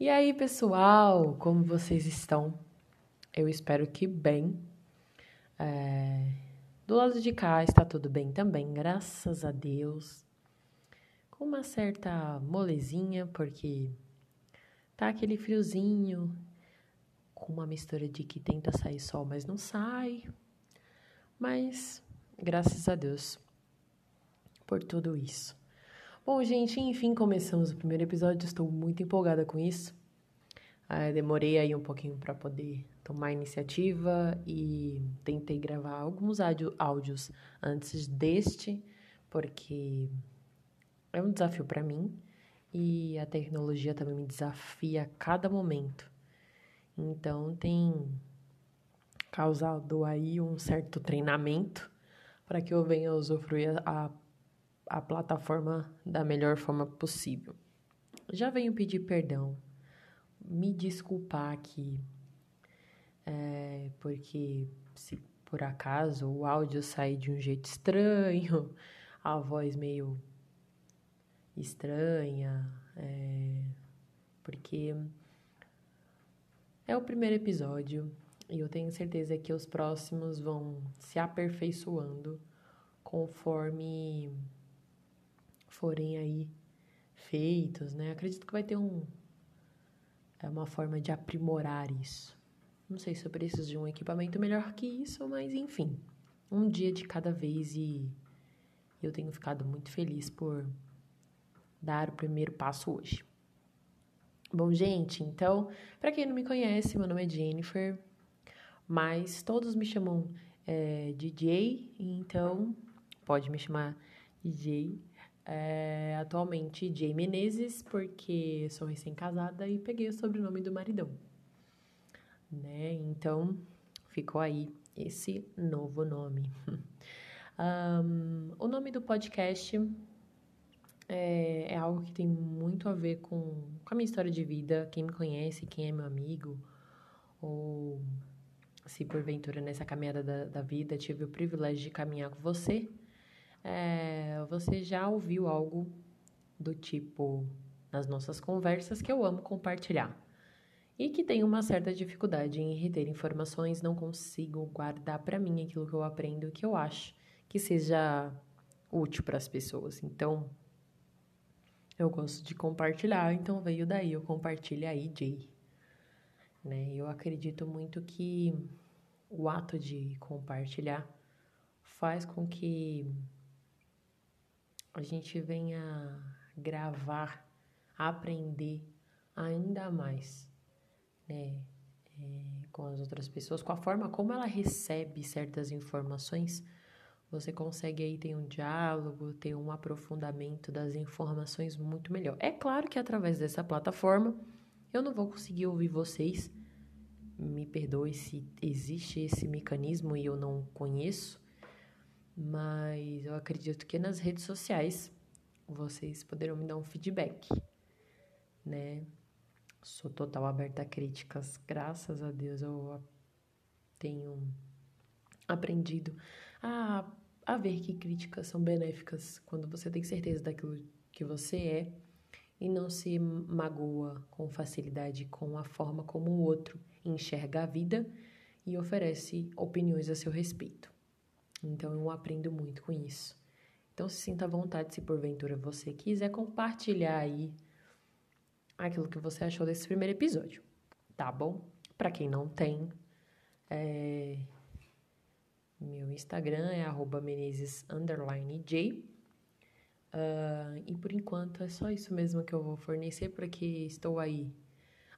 E aí, pessoal, como vocês estão? Eu espero que bem. É... Do lado de cá está tudo bem também, graças a Deus. Com uma certa molezinha, porque tá aquele friozinho, com uma mistura de que tenta sair sol, mas não sai. Mas graças a Deus por tudo isso. Bom, gente, enfim, começamos o primeiro episódio. Estou muito empolgada com isso. Ah, demorei aí um pouquinho para poder tomar iniciativa e tentei gravar alguns áudios antes deste, porque é um desafio para mim e a tecnologia também me desafia a cada momento. Então, tem causado aí um certo treinamento para que eu venha usufruir a a plataforma da melhor forma possível. Já venho pedir perdão, me desculpar aqui, é, porque se por acaso o áudio sair de um jeito estranho, a voz meio estranha, é, porque é o primeiro episódio e eu tenho certeza que os próximos vão se aperfeiçoando conforme forem aí feitos, né? Acredito que vai ter um é uma forma de aprimorar isso. Não sei se eu preciso de um equipamento melhor que isso, mas enfim, um dia de cada vez e eu tenho ficado muito feliz por dar o primeiro passo hoje. Bom, gente, então, para quem não me conhece, meu nome é Jennifer, mas todos me chamam é, DJ, então pode me chamar DJ é, atualmente Jay Menezes, porque sou recém-casada e peguei o sobrenome do maridão. Né? Então, ficou aí esse novo nome. um, o nome do podcast é, é, algo que tem muito a ver com, com a minha história de vida. Quem me conhece, quem é meu amigo, ou se porventura nessa caminhada da, da vida tive o privilégio de caminhar com você é, você já ouviu algo do tipo nas nossas conversas que eu amo compartilhar e que tenho uma certa dificuldade em reter informações, não consigo guardar para mim aquilo que eu aprendo que eu acho que seja útil para as pessoas. Então, eu gosto de compartilhar, então veio daí eu compartilho aí, Jay. Né? Eu acredito muito que o ato de compartilhar faz com que a gente venha gravar, aprender ainda mais, né? É, com as outras pessoas, com a forma como ela recebe certas informações, você consegue aí ter um diálogo, ter um aprofundamento das informações muito melhor. É claro que através dessa plataforma eu não vou conseguir ouvir vocês, me perdoe se existe esse mecanismo e eu não conheço, mas eu acredito que nas redes sociais vocês poderão me dar um feedback, né? Sou total aberta a críticas, graças a Deus eu tenho aprendido a, a ver que críticas são benéficas quando você tem certeza daquilo que você é e não se magoa com facilidade com a forma como o outro enxerga a vida e oferece opiniões a seu respeito. Então eu aprendo muito com isso. Então se sinta à vontade se porventura você quiser compartilhar aí aquilo que você achou desse primeiro episódio, tá bom? Para quem não tem, é... meu Instagram é @menezes_j. Uh, e por enquanto é só isso mesmo que eu vou fornecer, porque estou aí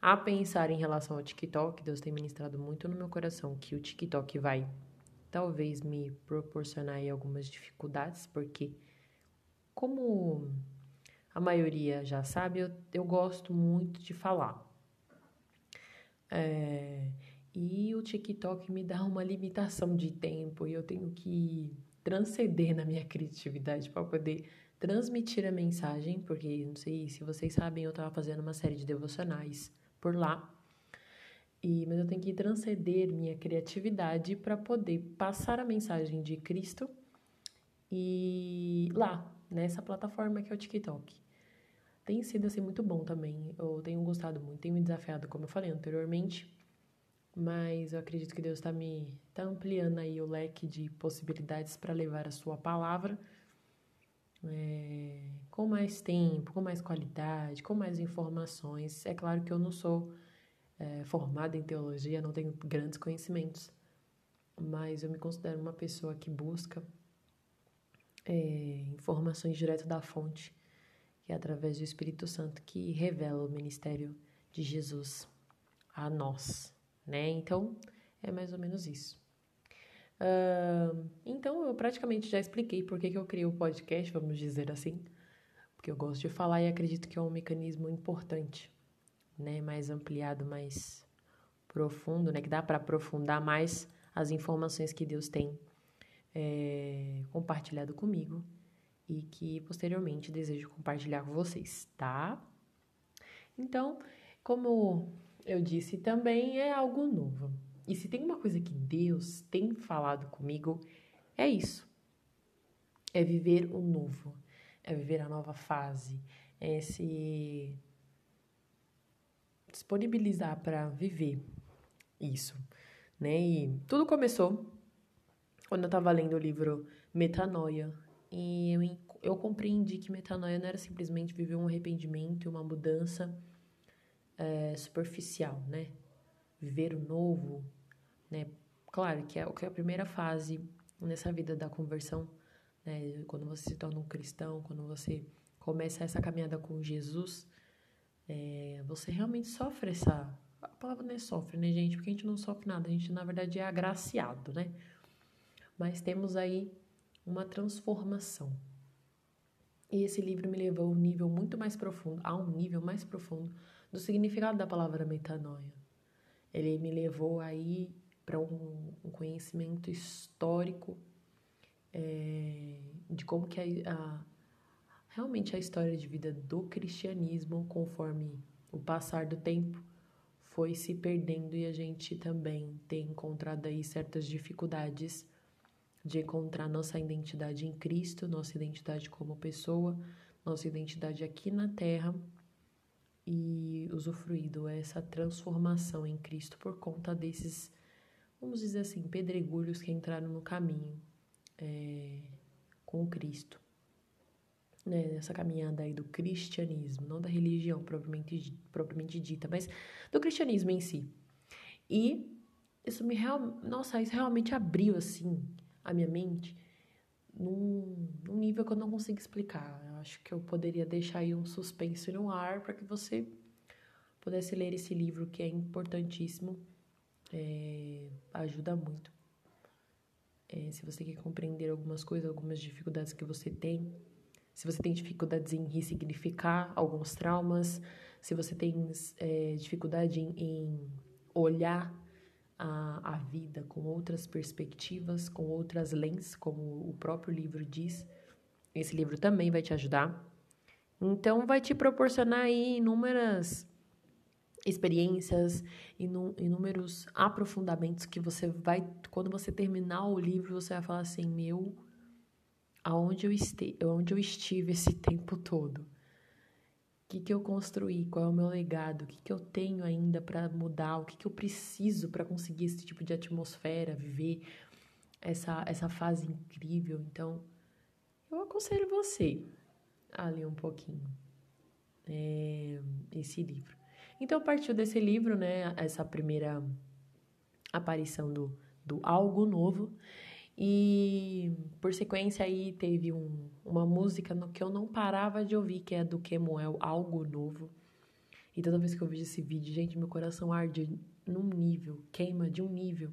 a pensar em relação ao TikTok. Deus tem ministrado muito no meu coração que o TikTok vai talvez me proporcionar algumas dificuldades, porque, como a maioria já sabe, eu, eu gosto muito de falar. É, e o TikTok me dá uma limitação de tempo e eu tenho que transcender na minha criatividade para poder transmitir a mensagem, porque não sei se vocês sabem, eu estava fazendo uma série de devocionais por lá. E, mas eu tenho que transcender minha criatividade para poder passar a mensagem de Cristo e lá, nessa plataforma que é o TikTok. tem sido assim muito bom também. Eu tenho gostado muito, tenho me desafiado, como eu falei anteriormente. Mas eu acredito que Deus está me tá ampliando aí o leque de possibilidades para levar a sua palavra é, com mais tempo, com mais qualidade, com mais informações. É claro que eu não sou é, formada em teologia, não tenho grandes conhecimentos, mas eu me considero uma pessoa que busca é, informações direto da fonte, que é através do Espírito Santo que revela o ministério de Jesus a nós, né? Então, é mais ou menos isso. Uh, então, eu praticamente já expliquei por que, que eu criei o podcast, vamos dizer assim, porque eu gosto de falar e acredito que é um mecanismo importante, né? Mais ampliado, mais profundo, né? Que dá para aprofundar mais as informações que Deus tem é, compartilhado comigo e que posteriormente desejo compartilhar com vocês, tá? Então, como eu disse, também é algo novo. E se tem uma coisa que Deus tem falado comigo, é isso. É viver o novo, é viver a nova fase, é se disponibilizar para viver isso, né? E tudo começou quando eu estava lendo o livro Metanoia. E eu, eu compreendi que metanoia não era simplesmente viver um arrependimento e uma mudança é, superficial, né? Viver o novo, né? Claro que é, que é a primeira fase nessa vida da conversão, né? Quando você se torna um cristão, quando você começa essa caminhada com Jesus, é, você realmente sofre essa. A palavra não é sofre, né, gente? Porque a gente não sofre nada, a gente na verdade é agraciado, né? mas temos aí uma transformação. E esse livro me levou a um nível muito mais profundo, a um nível mais profundo do significado da palavra metanoia. Ele me levou aí para um, um, conhecimento histórico é, de como que a, a, realmente a história de vida do cristianismo, conforme o passar do tempo, foi se perdendo e a gente também tem encontrado aí certas dificuldades de encontrar nossa identidade em Cristo, nossa identidade como pessoa, nossa identidade aqui na Terra e usufruído essa transformação em Cristo por conta desses, vamos dizer assim, pedregulhos que entraram no caminho é, com Cristo. Né, nessa caminhada aí do cristianismo, não da religião propriamente, propriamente dita, mas do cristianismo em si. E isso me real, nossa, isso realmente abriu assim a minha mente num, num nível que eu não consigo explicar. Eu acho que eu poderia deixar aí um suspense no ar para que você pudesse ler esse livro que é importantíssimo, é, ajuda muito. É, se você quer compreender algumas coisas, algumas dificuldades que você tem, se você tem dificuldades em ressignificar alguns traumas, se você tem é, dificuldade em, em olhar a, a vida com outras perspectivas, com outras lentes, como o próprio livro diz. Esse livro também vai te ajudar. Então, vai te proporcionar inúmeras experiências, inúmeros aprofundamentos que você vai, quando você terminar o livro, você vai falar assim: meu, aonde eu, este, aonde eu estive esse tempo todo? que, que eu construí, qual é o meu legado, o que, que eu tenho ainda para mudar, o que, que eu preciso para conseguir esse tipo de atmosfera, viver essa, essa fase incrível. Então, eu aconselho você a ler um pouquinho é, esse livro. Então, partiu desse livro, né, essa primeira aparição do, do Algo Novo, e por sequência aí teve um, uma música no que eu não parava de ouvir, que é do Kemuel, Algo Novo. E toda vez que eu vejo esse vídeo, gente, meu coração arde num nível, queima de um nível.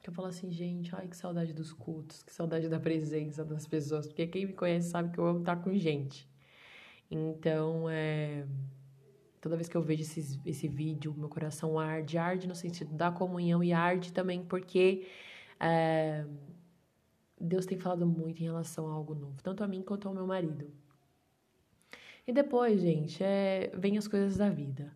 Que eu falo assim, gente, ai que saudade dos cultos, que saudade da presença das pessoas. Porque quem me conhece sabe que eu amo estar com gente. Então, é. Toda vez que eu vejo esse, esse vídeo, meu coração arde. Arde no sentido da comunhão e arde também porque. É, Deus tem falado muito em relação a algo novo, tanto a mim quanto ao meu marido. E depois, gente, é, vem as coisas da vida.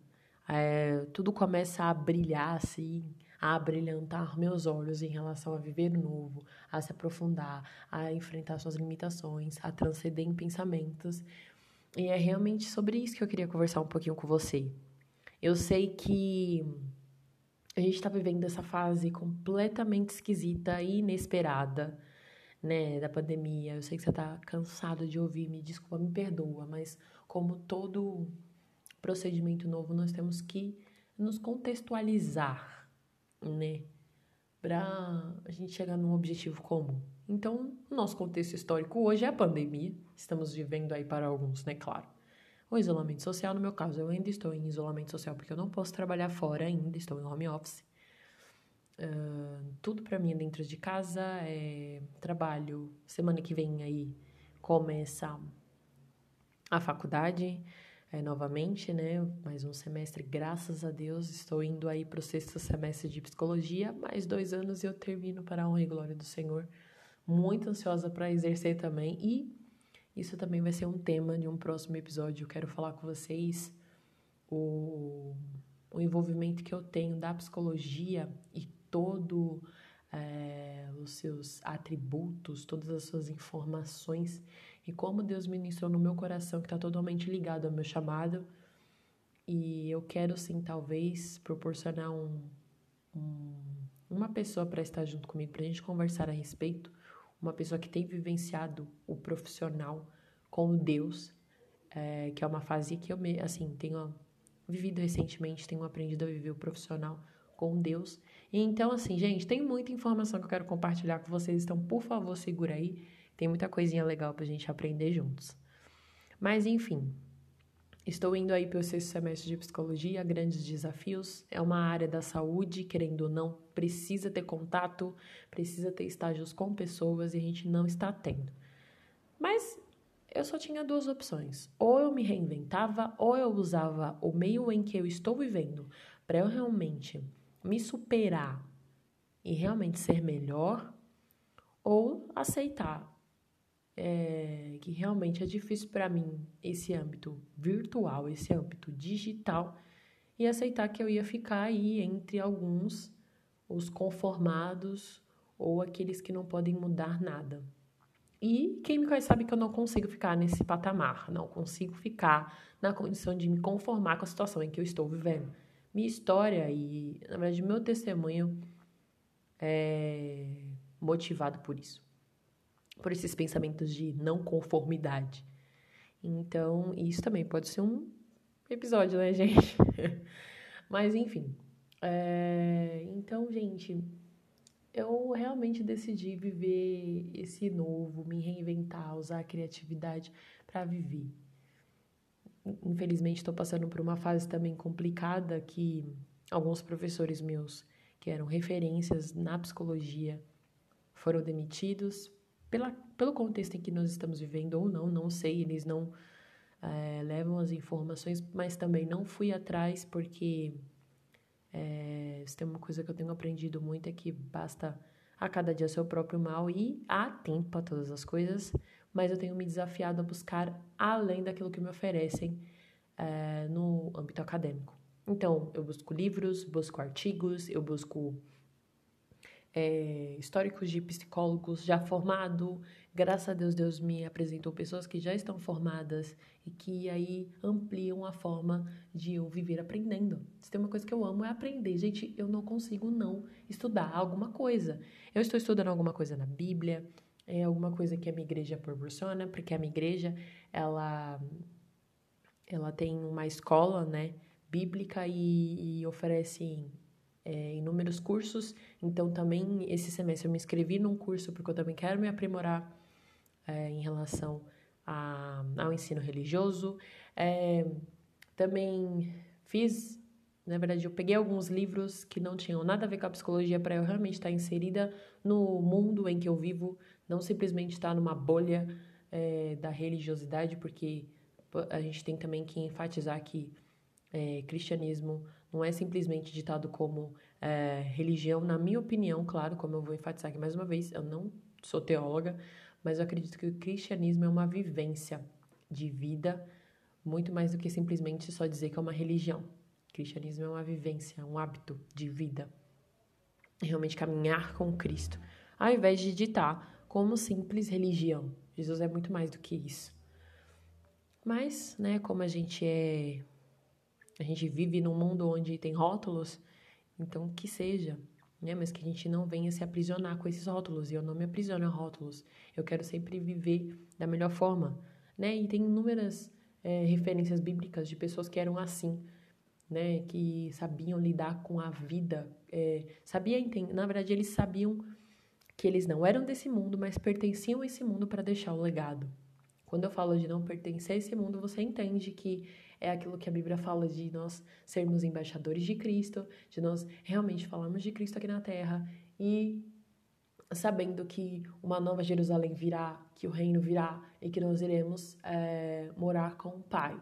É, tudo começa a brilhar assim, a brilhantar meus olhos em relação a viver novo, a se aprofundar, a enfrentar suas limitações, a transcender em pensamentos. E é realmente sobre isso que eu queria conversar um pouquinho com você. Eu sei que a gente está vivendo essa fase completamente esquisita e inesperada, né, da pandemia. Eu sei que você está cansado de ouvir, me desculpa, me perdoa, mas como todo procedimento novo, nós temos que nos contextualizar, né, para a gente chegar num objetivo comum. Então, nosso contexto histórico hoje é a pandemia. Estamos vivendo aí para alguns, né, claro. O isolamento social, no meu caso, eu ainda estou em isolamento social porque eu não posso trabalhar fora ainda, estou em home office. Uh, tudo para mim dentro de casa, é trabalho. Semana que vem aí começa a faculdade é, novamente, né? Mais um semestre, graças a Deus, estou indo aí para o sexto semestre de psicologia. Mais dois anos eu termino para a honra e glória do Senhor muito ansiosa para exercer também e isso também vai ser um tema de um próximo episódio. Eu quero falar com vocês o, o envolvimento que eu tenho da psicologia e todo é, os seus atributos, todas as suas informações e como Deus ministrou no meu coração que está totalmente ligado ao meu chamado. E eu quero sim, talvez, proporcionar um, um uma pessoa para estar junto comigo, para a gente conversar a respeito uma pessoa que tem vivenciado o profissional com Deus, é, que é uma fase que eu, me, assim, tenho vivido recentemente, tenho aprendido a viver o profissional com Deus. Então, assim, gente, tem muita informação que eu quero compartilhar com vocês, então, por favor, segura aí. Tem muita coisinha legal pra gente aprender juntos. Mas, enfim, Estou indo aí para o sexto semestre de psicologia, grandes desafios. É uma área da saúde, querendo ou não, precisa ter contato, precisa ter estágios com pessoas e a gente não está tendo. Mas eu só tinha duas opções. Ou eu me reinventava, ou eu usava o meio em que eu estou vivendo para eu realmente me superar e realmente ser melhor, ou aceitar é, que realmente é difícil para mim esse âmbito virtual, esse âmbito digital, e aceitar que eu ia ficar aí entre alguns, os conformados ou aqueles que não podem mudar nada. E quem me conhece sabe que eu não consigo ficar nesse patamar, não consigo ficar na condição de me conformar com a situação em que eu estou vivendo. Minha história e, na verdade, meu testemunho é motivado por isso por esses pensamentos de não conformidade. Então, isso também pode ser um episódio, né, gente? Mas, enfim. É... Então, gente, eu realmente decidi viver esse novo, me reinventar, usar a criatividade para viver. Infelizmente, estou passando por uma fase também complicada que alguns professores meus, que eram referências na psicologia, foram demitidos. Pela, pelo contexto em que nós estamos vivendo ou não, não sei, eles não é, levam as informações, mas também não fui atrás porque é, se tem uma coisa que eu tenho aprendido muito é que basta a cada dia seu próprio mal e há tempo para todas as coisas, mas eu tenho me desafiado a buscar além daquilo que me oferecem é, no âmbito acadêmico. Então, eu busco livros, busco artigos, eu busco é, históricos de psicólogos já formado. Graças a Deus, Deus me apresentou pessoas que já estão formadas e que aí ampliam a forma de eu viver aprendendo. Se tem uma coisa que eu amo é aprender. Gente, eu não consigo não estudar alguma coisa. Eu estou estudando alguma coisa na Bíblia, é alguma coisa que a minha igreja proporciona, porque a minha igreja, ela, ela tem uma escola, né, bíblica e, e oferece é, inúmeros cursos, então também esse semestre eu me inscrevi num curso porque eu também quero me aprimorar é, em relação a, ao ensino religioso. É, também fiz, na verdade, eu peguei alguns livros que não tinham nada a ver com a psicologia para eu realmente estar inserida no mundo em que eu vivo, não simplesmente estar numa bolha é, da religiosidade, porque a gente tem também que enfatizar que é, cristianismo não é simplesmente ditado como é, religião, na minha opinião, claro, como eu vou enfatizar aqui mais uma vez, eu não sou teóloga, mas eu acredito que o cristianismo é uma vivência de vida, muito mais do que simplesmente só dizer que é uma religião. O cristianismo é uma vivência, um hábito de vida. Realmente caminhar com Cristo, ao invés de ditar como simples religião. Jesus é muito mais do que isso. Mas, né, como a gente é. A gente vive num mundo onde tem rótulos, então que seja, né? Mas que a gente não venha se aprisionar com esses rótulos. E eu não me aprisiono a rótulos. Eu quero sempre viver da melhor forma, né? E tem inúmeras é, referências bíblicas de pessoas que eram assim, né? Que sabiam lidar com a vida, é, sabia entender. Na verdade, eles sabiam que eles não eram desse mundo, mas pertenciam a esse mundo para deixar o legado. Quando eu falo de não pertencer a esse mundo, você entende que é aquilo que a Bíblia fala de nós sermos embaixadores de Cristo, de nós realmente falarmos de Cristo aqui na terra e sabendo que uma nova Jerusalém virá, que o reino virá e que nós iremos é, morar com o Pai.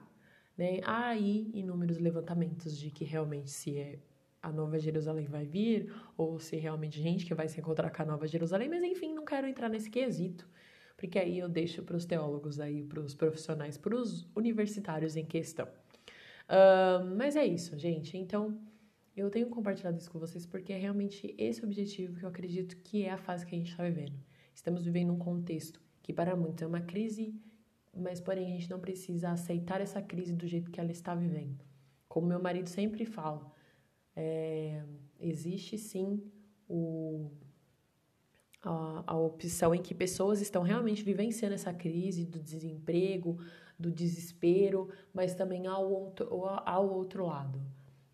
Né? Há aí inúmeros levantamentos de que realmente se é a Nova Jerusalém vai vir, ou se realmente gente que vai se encontrar com a Nova Jerusalém, mas enfim, não quero entrar nesse quesito, porque aí eu deixo para os teólogos aí, para os profissionais, para os universitários em questão. Uh, mas é isso, gente. Então, eu tenho compartilhado isso com vocês porque é realmente esse o objetivo que eu acredito que é a fase que a gente está vivendo. Estamos vivendo um contexto que para muitos é uma crise, mas porém a gente não precisa aceitar essa crise do jeito que ela está vivendo. Como meu marido sempre fala, é, existe sim o, a, a opção em que pessoas estão realmente vivenciando essa crise do desemprego, do desespero, mas também ao outro, ao outro lado.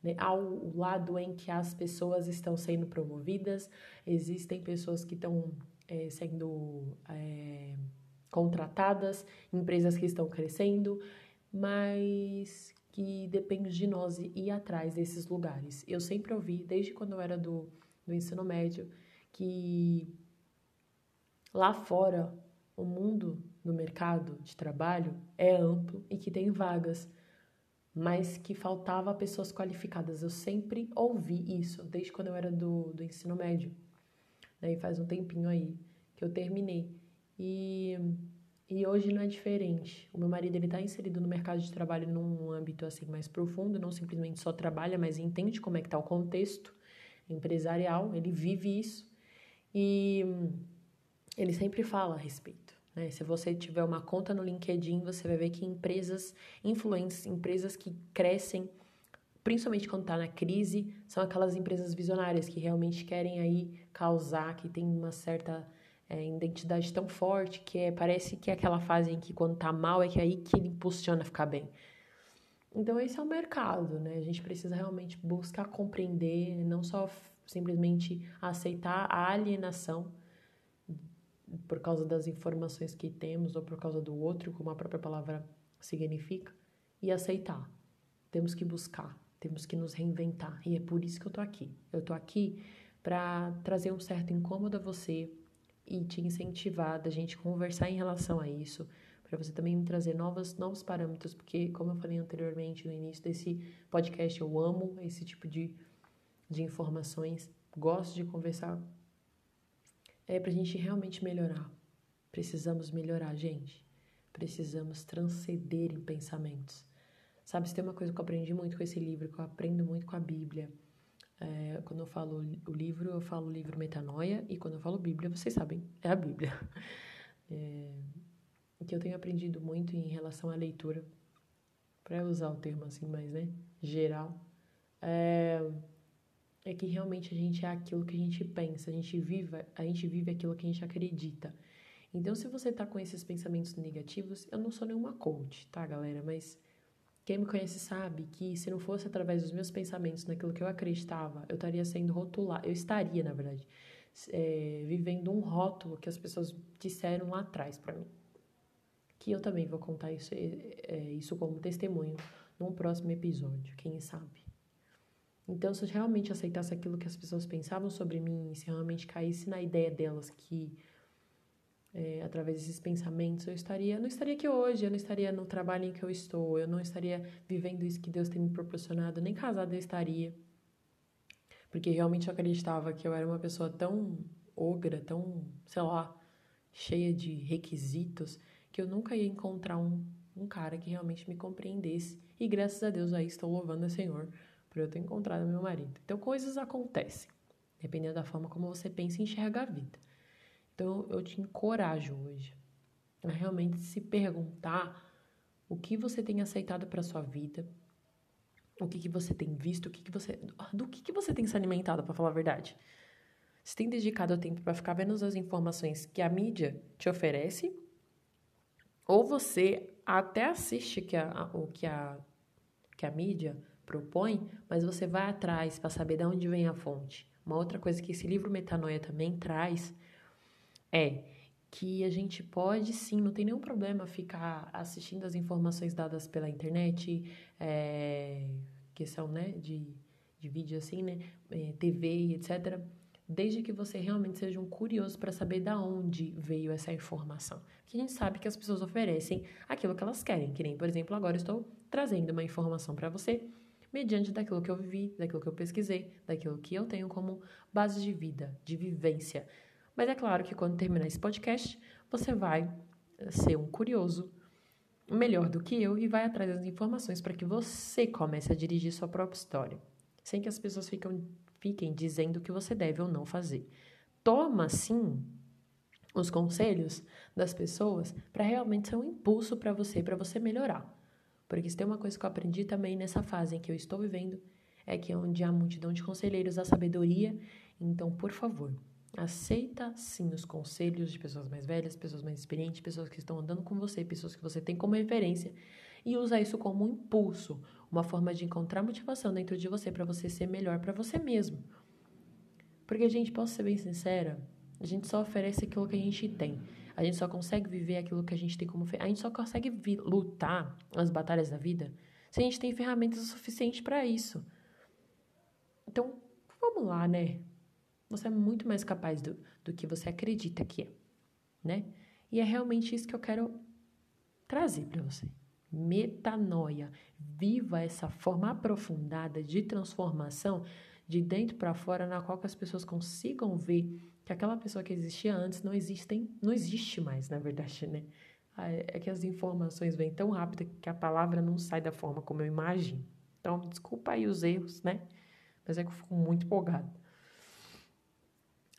Né? Ao lado em que as pessoas estão sendo promovidas, existem pessoas que estão é, sendo é, contratadas, empresas que estão crescendo, mas que depende de nós ir atrás desses lugares. Eu sempre ouvi, desde quando eu era do, do ensino médio, que lá fora o mundo do mercado de trabalho é amplo e que tem vagas, mas que faltava pessoas qualificadas. Eu sempre ouvi isso, desde quando eu era do, do ensino médio. Né? E faz um tempinho aí que eu terminei. E e hoje não é diferente. O meu marido ele está inserido no mercado de trabalho num âmbito assim mais profundo, não simplesmente só trabalha, mas entende como é que está o contexto empresarial. Ele vive isso e ele sempre fala a respeito. Né? Se você tiver uma conta no LinkedIn, você vai ver que empresas influentes, empresas que crescem, principalmente quando está na crise, são aquelas empresas visionárias que realmente querem aí causar, que tem uma certa é, identidade tão forte que é, parece que é aquela fase em que quando tá mal é que é aí que ele impulsiona a ficar bem. Então esse é o mercado, né? A gente precisa realmente buscar compreender, não só simplesmente aceitar a alienação por causa das informações que temos ou por causa do outro, como a própria palavra significa, e aceitar. Temos que buscar, temos que nos reinventar. E é por isso que eu tô aqui. Eu tô aqui para trazer um certo incômodo a você, e te incentivar da gente conversar em relação a isso, para você também me trazer novos, novos parâmetros, porque, como eu falei anteriormente no início desse podcast, eu amo esse tipo de, de informações, gosto de conversar. É para a gente realmente melhorar. Precisamos melhorar, gente. Precisamos transcender em pensamentos. Sabe, se tem uma coisa que eu aprendi muito com esse livro, que eu aprendo muito com a Bíblia, é, quando eu falo o livro, eu falo o livro Metanoia, e quando eu falo Bíblia, vocês sabem, é a Bíblia. É, que eu tenho aprendido muito em relação à leitura, para usar o termo assim mais né, geral, é, é que realmente a gente é aquilo que a gente pensa, a gente vive, a gente vive aquilo que a gente acredita. Então, se você tá com esses pensamentos negativos, eu não sou nenhuma coach, tá, galera? Mas quem me conhece sabe que se não fosse através dos meus pensamentos, naquilo que eu acreditava, eu estaria sendo rotulada, eu estaria, na verdade, é, vivendo um rótulo que as pessoas disseram lá atrás para mim. Que eu também vou contar isso, é, isso como testemunho num próximo episódio, quem sabe. Então, se eu realmente aceitasse aquilo que as pessoas pensavam sobre mim, se realmente caísse na ideia delas que é, através desses pensamentos, eu estaria, não estaria aqui hoje, eu não estaria no trabalho em que eu estou, eu não estaria vivendo isso que Deus tem me proporcionado, nem casada eu estaria. Porque realmente eu acreditava que eu era uma pessoa tão ogra, tão, sei lá, cheia de requisitos, que eu nunca ia encontrar um, um cara que realmente me compreendesse. E graças a Deus aí estou louvando o Senhor por eu ter encontrado meu marido. Então coisas acontecem, dependendo da forma como você pensa e enxerga a vida. Então eu te encorajo hoje a realmente se perguntar o que você tem aceitado para sua vida, o que, que você tem visto, o que, que você. Do que, que você tem se alimentado, para falar a verdade. Você tem dedicado tempo para ficar vendo as informações que a mídia te oferece? Ou você até assiste que a, o que a, que a mídia propõe, mas você vai atrás para saber de onde vem a fonte. Uma outra coisa que esse livro Metanoia também traz é que a gente pode sim, não tem nenhum problema ficar assistindo as informações dadas pela internet, é, que são né, de, de vídeo assim, né, é, TV, etc desde que você realmente seja um curioso para saber da onde veio essa informação. Que a gente sabe que as pessoas oferecem aquilo que elas querem, que nem, por exemplo, agora estou trazendo uma informação para você mediante daquilo que eu vivi, daquilo que eu pesquisei, daquilo que eu tenho como base de vida, de vivência. Mas é claro que quando terminar esse podcast, você vai eh, ser um curioso melhor do que eu e vai atrás das informações para que você comece a dirigir sua própria história, sem que as pessoas fiquem fiquem dizendo o que você deve ou não fazer. Toma, sim, os conselhos das pessoas para realmente ser um impulso para você, para você melhorar. Porque se tem uma coisa que eu aprendi também nessa fase em que eu estou vivendo, é que é onde há multidão de conselheiros a sabedoria. Então, por favor, aceita sim os conselhos de pessoas mais velhas, pessoas mais experientes, pessoas que estão andando com você, pessoas que você tem como referência e usa isso como um impulso, uma forma de encontrar motivação dentro de você para você ser melhor para você mesmo. Porque, gente, posso ser bem sincera, a gente só oferece aquilo que a gente tem. A gente só consegue viver aquilo que a gente tem como. A gente só consegue lutar as batalhas da vida se a gente tem ferramentas o suficiente para isso. Então, vamos lá, né? Você é muito mais capaz do, do que você acredita que é, né? E é realmente isso que eu quero trazer para você metanoia. Viva essa forma aprofundada de transformação de dentro para fora, na qual as pessoas consigam ver que aquela pessoa que existia antes não existe, não existe mais, na verdade, né? Ah, é, é que as informações vêm tão rápido que a palavra não sai da forma como eu imagino. Então, desculpa aí os erros, né? Mas é que eu fico muito empolgada.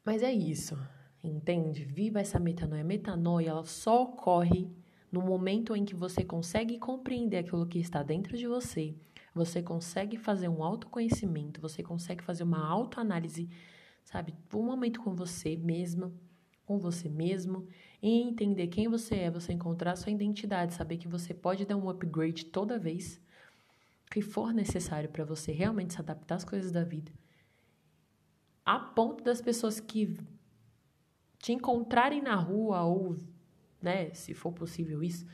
Mas é isso, entende? Viva essa metanoia. Metanoia, ela só ocorre no momento em que você consegue compreender aquilo que está dentro de você, você consegue fazer um autoconhecimento, você consegue fazer uma autoanálise, sabe? Um momento com você mesma, com você mesmo, e entender quem você é, você encontrar sua identidade, saber que você pode dar um upgrade toda vez que for necessário para você realmente se adaptar às coisas da vida. A ponto das pessoas que te encontrarem na rua ou né? Se for possível isso,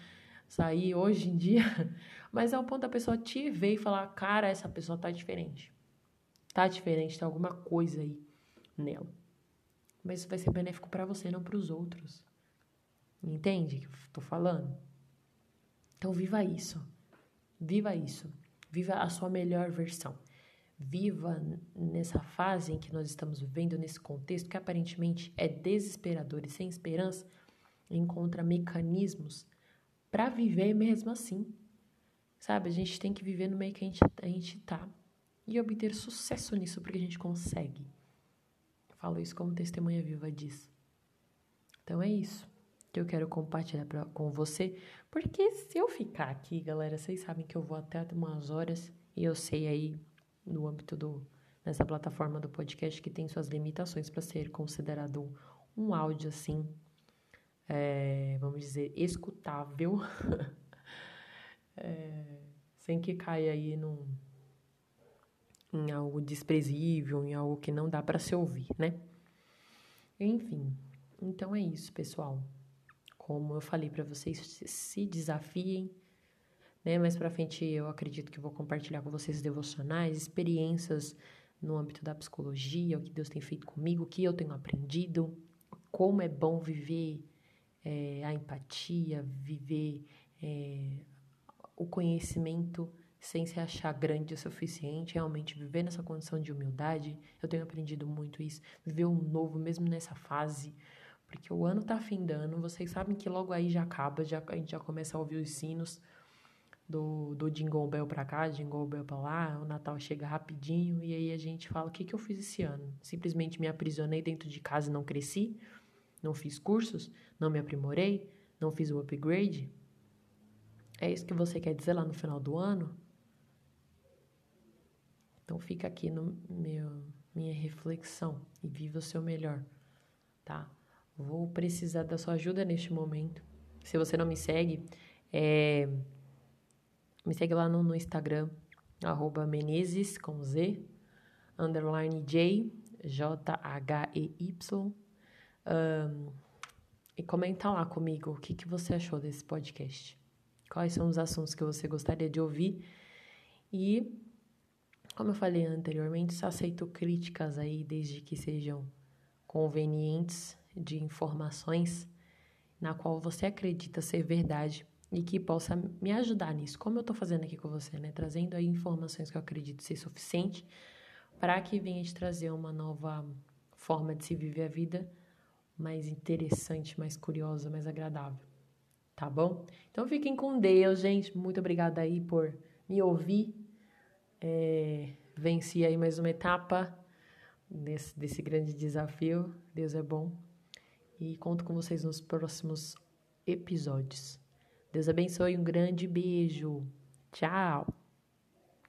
sair hoje em dia. Mas é o ponto da pessoa te ver e falar, cara, essa pessoa tá diferente. Tá diferente, tem alguma coisa aí nela. Mas isso vai ser benéfico para você, não para os outros. Entende o que eu tô falando? Então viva isso. Viva isso. Viva a sua melhor versão. Viva nessa fase em que nós estamos vivendo, nesse contexto que aparentemente é desesperador e sem esperança, encontra mecanismos para viver mesmo assim. Sabe? A gente tem que viver no meio que a gente, a gente tá e obter sucesso nisso porque a gente consegue. Eu falo isso como testemunha viva disso. Então é isso que eu quero compartilhar pra, com você, porque se eu ficar aqui, galera, vocês sabem que eu vou até umas horas e eu sei aí no âmbito do nessa plataforma do podcast que tem suas limitações para ser considerado um, áudio assim é, vamos dizer, escutável, é, sem que caia aí num, em algo desprezível, em algo que não dá para se ouvir, né? Enfim, então é isso, pessoal. Como eu falei para vocês, se desafiem, né? Mais para frente eu acredito que vou compartilhar com vocês devocionais, experiências no âmbito da psicologia, o que Deus tem feito comigo, o que eu tenho aprendido, como é bom viver é, a empatia, viver é, o conhecimento sem se achar grande o suficiente, realmente viver nessa condição de humildade. Eu tenho aprendido muito isso, viver um novo mesmo nessa fase, porque o ano tá findando, vocês sabem que logo aí já acaba, já, a gente já começa a ouvir os sinos do, do Jingle Bell pra cá, Jingle Bell pra lá, o Natal chega rapidinho e aí a gente fala, o que, que eu fiz esse ano? Simplesmente me aprisionei dentro de casa e não cresci? Não fiz cursos? Não me aprimorei? Não fiz o upgrade? É isso que você quer dizer lá no final do ano? Então fica aqui no meu minha reflexão e viva o seu melhor, tá? Vou precisar da sua ajuda neste momento. Se você não me segue, é... me segue lá no, no Instagram, arroba Menezes com Z, underline J, J-H-E-Y. Um, e comenta lá comigo o que, que você achou desse podcast. Quais são os assuntos que você gostaria de ouvir. E, como eu falei anteriormente, só aceito críticas aí, desde que sejam convenientes de informações na qual você acredita ser verdade e que possa me ajudar nisso, como eu estou fazendo aqui com você, né? Trazendo aí informações que eu acredito ser suficiente para que venha te trazer uma nova forma de se viver a vida mais interessante, mais curiosa, mais agradável. Tá bom? Então fiquem com Deus, gente. Muito obrigada aí por me ouvir. É, venci aí mais uma etapa desse, desse grande desafio. Deus é bom. E conto com vocês nos próximos episódios. Deus abençoe, um grande beijo. Tchau!